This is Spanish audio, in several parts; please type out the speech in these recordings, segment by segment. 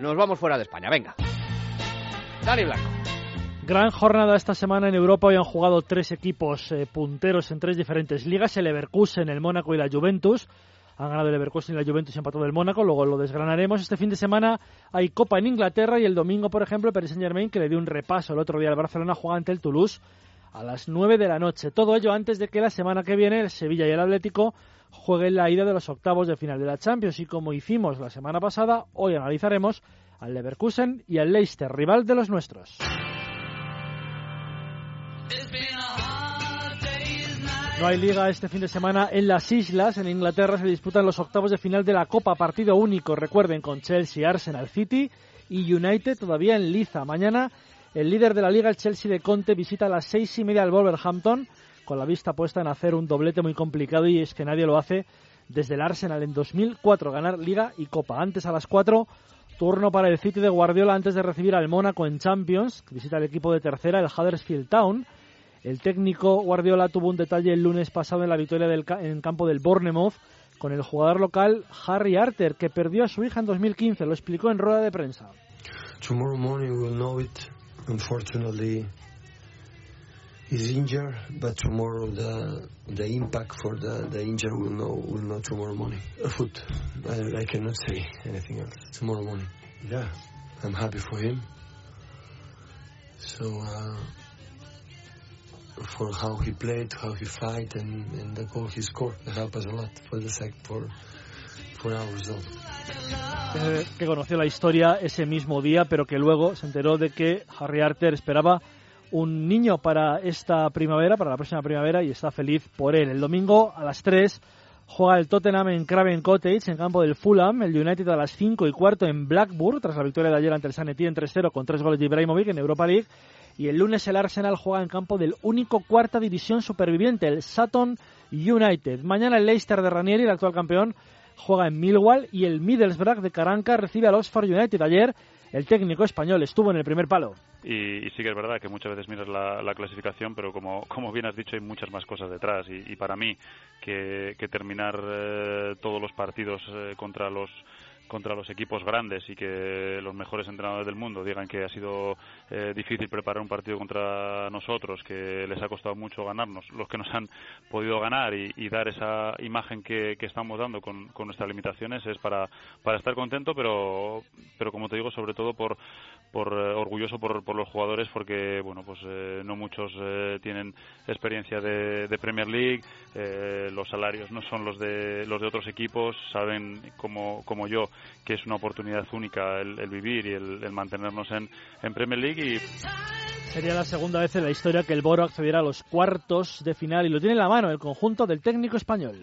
Nos vamos fuera de España, venga. Dani Blanco. Gran jornada esta semana en Europa. Hoy han jugado tres equipos eh, punteros en tres diferentes ligas: el Leverkusen, el Mónaco y la Juventus. Han ganado el Leverkusen y la Juventus y empatado el Mónaco. Luego lo desgranaremos. Este fin de semana hay Copa en Inglaterra y el domingo, por ejemplo, el Paris Saint Germain, que le dio un repaso el otro día al Barcelona, juega ante el Toulouse a las 9 de la noche. Todo ello antes de que la semana que viene el Sevilla y el Atlético jueguen la ida de los octavos de final de la Champions. Y como hicimos la semana pasada, hoy analizaremos al Leverkusen y al Leicester, rival de los nuestros. No hay liga este fin de semana en las islas. En Inglaterra se disputan los octavos de final de la Copa, partido único, recuerden, con Chelsea, Arsenal City y United todavía en liza. Mañana el líder de la liga, el Chelsea de Conte, visita a las seis y media al Wolverhampton, con la vista puesta en hacer un doblete muy complicado y es que nadie lo hace desde el Arsenal en 2004, ganar liga y Copa. Antes a las cuatro, turno para el City de Guardiola antes de recibir al Mónaco en Champions, visita el equipo de tercera, el Huddersfield Town el técnico Guardiola tuvo un detalle el lunes pasado en la victoria en campo del Bournemouth con el jugador local Harry Arter, que perdió a su hija en 2015. Lo explicó en rueda de prensa. Tomorrow morning we'll. Unfortunately, he's injured, but tomorrow the the impact for the the injury will know will know tomorrow morning. A Foot. I, I cannot say anything else. Tomorrow morning. Yeah, I'm happy for him. So. Uh, for how he played, how he fight, and, and the goal he scored. It helped us a lot for the sec for for our result. Eh, que conoció la historia ese mismo día, pero que luego se enteró de que Harry Arter esperaba un niño para esta primavera, para la próxima primavera, y está feliz por él. El domingo a las 3 juega el Tottenham en Craven Cottage, en campo del Fulham, el United a las 5 y cuarto en Blackburn, tras la victoria de ayer ante el San Etienne 3-0 con tres goles de Ibrahimovic en Europa League. Y el lunes el Arsenal juega en campo del único cuarta división superviviente, el Sutton United. Mañana el Leicester de Ranieri, el actual campeón, juega en Millwall y el Middlesbrough de Caranca recibe al Oxford United. Ayer el técnico español estuvo en el primer palo. Y, sí que es verdad que muchas veces miras la, clasificación, pero como, como bien has dicho, hay muchas más cosas detrás. Y, para mí, que, terminar eh, todos los partidos eh, contra los contra los equipos grandes y que los mejores entrenadores del mundo digan que ha sido eh, difícil preparar un partido contra nosotros, que les ha costado mucho ganarnos, los que nos han podido ganar y, dar esa imagen que, estamos dando con, nuestras limitaciones es para, para estar contento, pero, pero como te digo, sobre todo por, por eh, orgulloso por, por, los jugadores porque bueno pues eh, no muchos tienen experiencia de, Premier League los salarios no son los de los de otros equipos saben como, como yo que es una oportunidad única el, vivir y el, mantenernos en, en, Premier League. Y... Sería la segunda vez en la historia que el Boro accediera a los cuartos de final y lo tiene en la mano el conjunto del técnico español.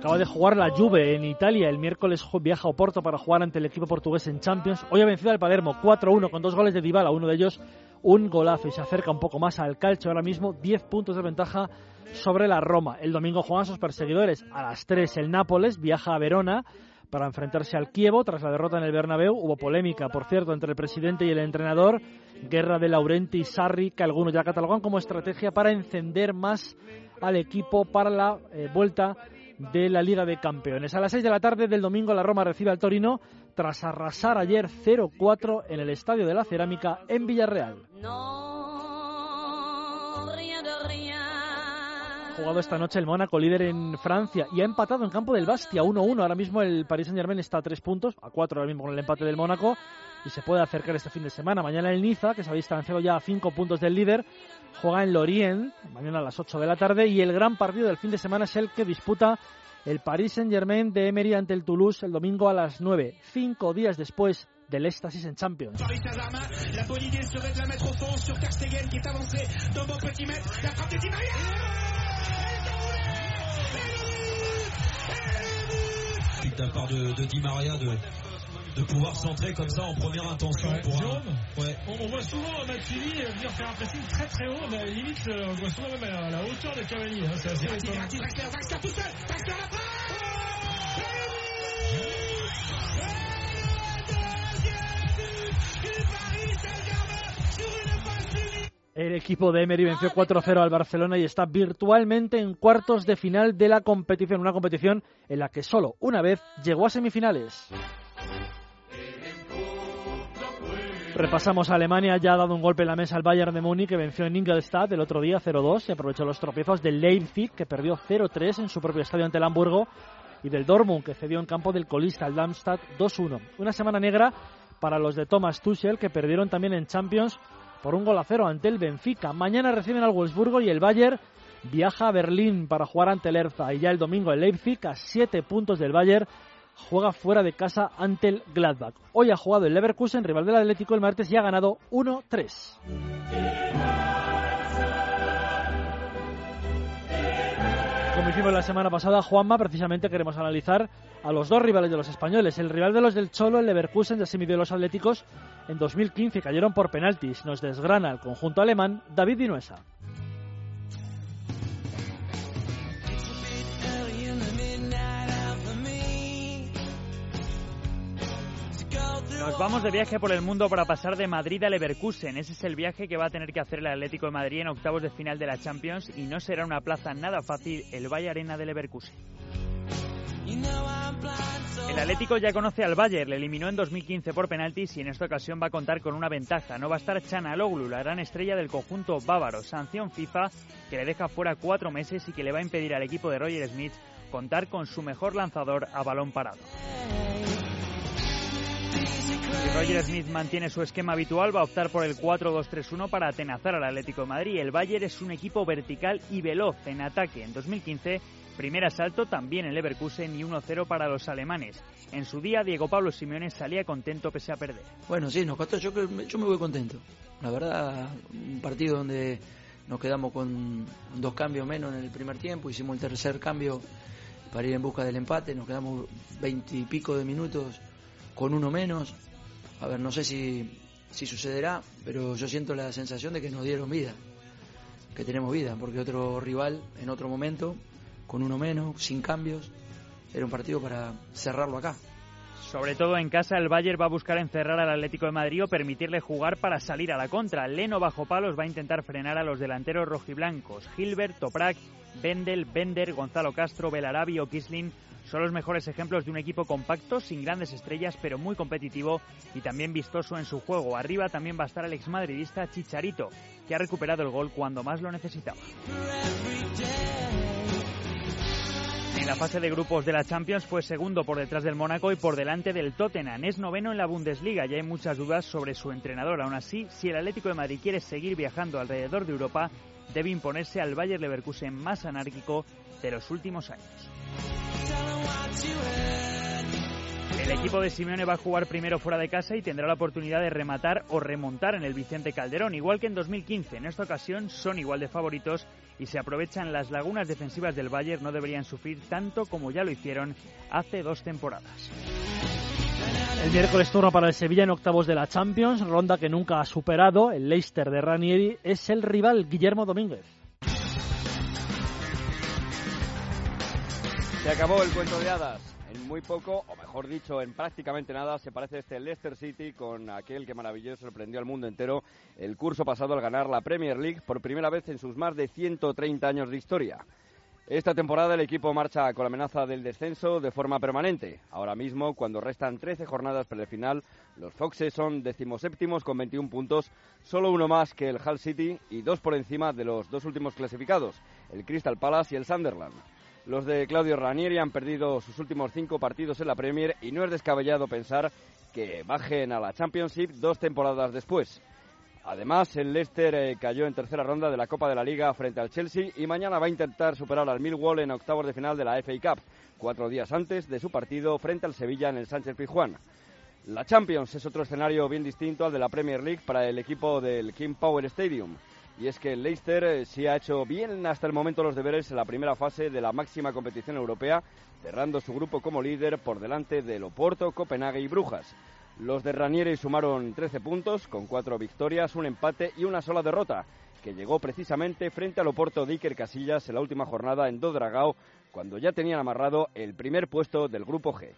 Acaba de jugar la Juve en Italia. El miércoles viaja a Oporto para jugar ante el equipo portugués en Champions. Hoy ha vencido al Palermo 4-1 con dos goles de Dybala, uno de ellos un golazo y se acerca un poco más al calcio. Ahora mismo 10 puntos de ventaja sobre la Roma. El domingo juegan sus perseguidores. A las 3 el Nápoles viaja a Verona para enfrentarse al Kievo tras la derrota en el Bernabéu. Hubo polémica, por cierto, entre el presidente y el entrenador. Guerra de Laurenti y Sarri, que algunos ya catalogan como estrategia para encender más al equipo para la eh, vuelta de la Liga de Campeones. A las 6 de la tarde del domingo la Roma recibe al Torino tras arrasar ayer 0-4 en el Estadio de la Cerámica en Villarreal. Jugado esta noche el Mónaco, líder en Francia, y ha empatado en campo del Bastia 1-1. Ahora mismo el Paris Saint-Germain está a 3 puntos, a 4 ahora mismo con el empate del Mónaco, y se puede acercar este fin de semana. Mañana el Niza, que se ha distanciado ya a 5 puntos del líder, juega en Lorient, mañana a las 8 de la tarde, y el gran partido del fin de semana es el que disputa el Paris Saint-Germain de Emery ante el Toulouse el domingo a las 9, cinco días después del éxtasis en Champions. De la part de, de Di Maria de, de pouvoir centrer comme ça en première intention. Ouais, pour un... ouais. on, on, voit souvent Matsili venir faire un pressing très très haut, mais limite euh, on voit souvent même à la, hauteur de Cavani. Hein, c'est assez étonnant. tout seul, El equipo de Emery venció 4-0 al Barcelona y está virtualmente en cuartos de final de la competición, una competición en la que solo una vez llegó a semifinales. Repasamos a Alemania, ya ha dado un golpe en la mesa al Bayern de Múnich que venció en Ingolstadt el otro día 0-2 y aprovechó los tropiezos del Leipzig que perdió 0-3 en su propio estadio ante el Hamburgo y del Dortmund que cedió en campo del colista al Darmstadt 2-1. Una semana negra para los de Thomas Tuchel que perdieron también en Champions por un gol a cero ante el Benfica. Mañana reciben al Wolfsburgo y el Bayern viaja a Berlín para jugar ante el Erza. Y ya el domingo el Leipzig, a siete puntos del Bayern, juega fuera de casa ante el Gladbach. Hoy ha jugado el Leverkusen, rival del Atlético, el martes y ha ganado 1-3. Como hicimos la semana pasada, Juanma, precisamente queremos analizar a los dos rivales de los españoles. El rival de los del Cholo, el Leverkusen, ya se midió los Atléticos en 2015, cayeron por penaltis. Nos desgrana el conjunto alemán David Dinuesa. Nos vamos de viaje por el mundo para pasar de Madrid a Leverkusen. Ese es el viaje que va a tener que hacer el Atlético de Madrid en octavos de final de la Champions y no será una plaza nada fácil el Valle Arena de Leverkusen. El Atlético ya conoce al Bayern, le eliminó en 2015 por penaltis y en esta ocasión va a contar con una ventaja. No va a estar Chanaloglu, la gran estrella del conjunto bávaro. Sanción FIFA que le deja fuera cuatro meses y que le va a impedir al equipo de Roger Smith contar con su mejor lanzador a balón parado. Si Roger Smith mantiene su esquema habitual, va a optar por el 4-2-3-1 para atenazar al Atlético de Madrid. El Bayern es un equipo vertical y veloz en ataque. En 2015, primer asalto también en Leverkusen y 1-0 para los alemanes. En su día, Diego Pablo Simeone salía contento pese a perder. Bueno, sí, nos costó, yo, yo me voy contento. La verdad, un partido donde nos quedamos con dos cambios menos en el primer tiempo, hicimos el tercer cambio para ir en busca del empate, nos quedamos veintipico de minutos con uno menos. A ver, no sé si, si sucederá, pero yo siento la sensación de que nos dieron vida, que tenemos vida, porque otro rival en otro momento, con uno menos, sin cambios, era un partido para cerrarlo acá. Sobre todo en casa, el Bayern va a buscar encerrar al Atlético de Madrid o permitirle jugar para salir a la contra. Leno bajo palos va a intentar frenar a los delanteros rojiblancos. Gilbert, Toprak, Bendel, Bender, Gonzalo Castro, Belarabi o Kisling son los mejores ejemplos de un equipo compacto, sin grandes estrellas, pero muy competitivo y también vistoso en su juego. Arriba también va a estar el exmadridista Chicharito, que ha recuperado el gol cuando más lo necesitaba. En la fase de grupos de la Champions fue segundo por detrás del Mónaco y por delante del Tottenham. Es noveno en la Bundesliga y hay muchas dudas sobre su entrenador. Aún así, si el Atlético de Madrid quiere seguir viajando alrededor de Europa, debe imponerse al Bayer Leverkusen más anárquico de los últimos años. El equipo de Simeone va a jugar primero fuera de casa y tendrá la oportunidad de rematar o remontar en el Vicente Calderón, igual que en 2015. En esta ocasión son igual de favoritos y se aprovechan las lagunas defensivas del Bayern, no deberían sufrir tanto como ya lo hicieron hace dos temporadas. El miércoles turno para el Sevilla en octavos de la Champions, ronda que nunca ha superado. El Leicester de Ranieri es el rival Guillermo Domínguez. Se acabó el cuento de hadas. En muy poco, o mejor dicho, en prácticamente nada, se parece este Leicester City con aquel que maravilloso sorprendió al mundo entero el curso pasado al ganar la Premier League por primera vez en sus más de 130 años de historia. Esta temporada el equipo marcha con la amenaza del descenso de forma permanente. Ahora mismo, cuando restan 13 jornadas para el final, los Foxes son decimoséptimos con 21 puntos, solo uno más que el Hull City y dos por encima de los dos últimos clasificados, el Crystal Palace y el Sunderland. Los de Claudio Ranieri han perdido sus últimos cinco partidos en la Premier y no es descabellado pensar que bajen a la Championship dos temporadas después. Además, el Leicester eh, cayó en tercera ronda de la Copa de la Liga frente al Chelsea y mañana va a intentar superar al Millwall en octavos de final de la FA Cup, cuatro días antes de su partido frente al Sevilla en el Sánchez Pizjuán. La Champions es otro escenario bien distinto al de la Premier League para el equipo del King Power Stadium. Y es que el Leicester eh, sí ha hecho bien hasta el momento los deberes en la primera fase de la máxima competición europea, cerrando su grupo como líder por delante de Loporto, Copenhague y Brujas. Los de Ranieri sumaron 13 puntos, con cuatro victorias, un empate y una sola derrota, que llegó precisamente frente al Oporto de Iker Casillas en la última jornada en Dodragao, cuando ya tenían amarrado el primer puesto del Grupo G.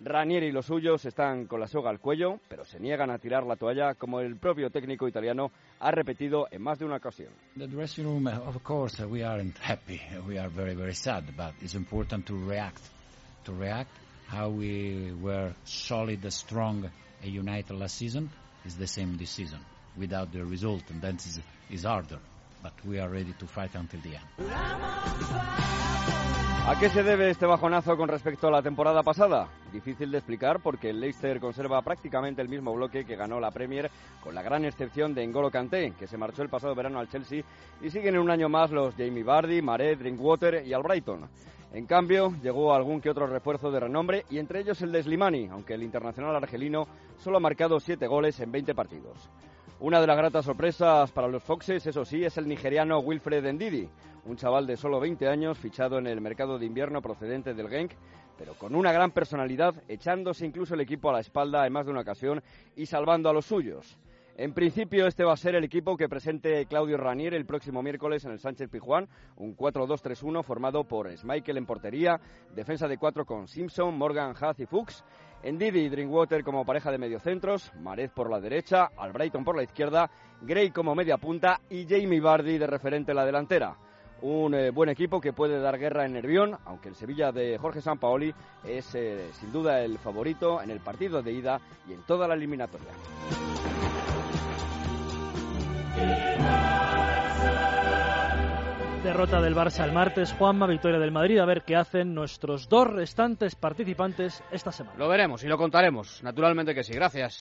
Ranieri y los suyos están con la soga al cuello, pero se niegan a tirar la toalla, como el propio técnico italiano ha repetido en más de una ocasión. The dressing room, of course, we aren't happy. We are very, very sad, but it's important to react. To how we were solid, strong, and united last season is the same this season. Without the result, and that is, is harder. But we are ready to fight until the end. ¿A qué se debe este bajonazo con respecto a la temporada pasada? Difícil de explicar porque el Leicester conserva prácticamente el mismo bloque que ganó la Premier, con la gran excepción de N'Golo Kanté, que se marchó el pasado verano al Chelsea, y siguen en un año más los Jamie Vardy, Maret, Drinkwater y Albrighton. En cambio, llegó algún que otro refuerzo de renombre y entre ellos el de Slimani, aunque el internacional argelino solo ha marcado 7 goles en 20 partidos. Una de las gratas sorpresas para los Foxes, eso sí, es el nigeriano Wilfred Ndidi, un chaval de solo 20 años fichado en el mercado de invierno procedente del Genk, pero con una gran personalidad, echándose incluso el equipo a la espalda en más de una ocasión y salvando a los suyos. En principio, este va a ser el equipo que presente Claudio Ranier el próximo miércoles en el Sánchez Pijuán, un 4-2-3-1 formado por Schmeichel en portería, defensa de cuatro con Simpson, Morgan, Hath y Fuchs, Ndidi y Drinkwater como pareja de mediocentros, Marez por la derecha, Albrighton por la izquierda, Gray como media punta y Jamie Vardy de referente en la delantera. Un eh, buen equipo que puede dar guerra en Nervión, aunque el Sevilla de Jorge Sampaoli es eh, sin duda el favorito en el partido de ida y en toda la eliminatoria. Derrota del Barça el martes, Juanma, victoria del Madrid. A ver qué hacen nuestros dos restantes participantes esta semana. Lo veremos y lo contaremos. Naturalmente que sí. Gracias.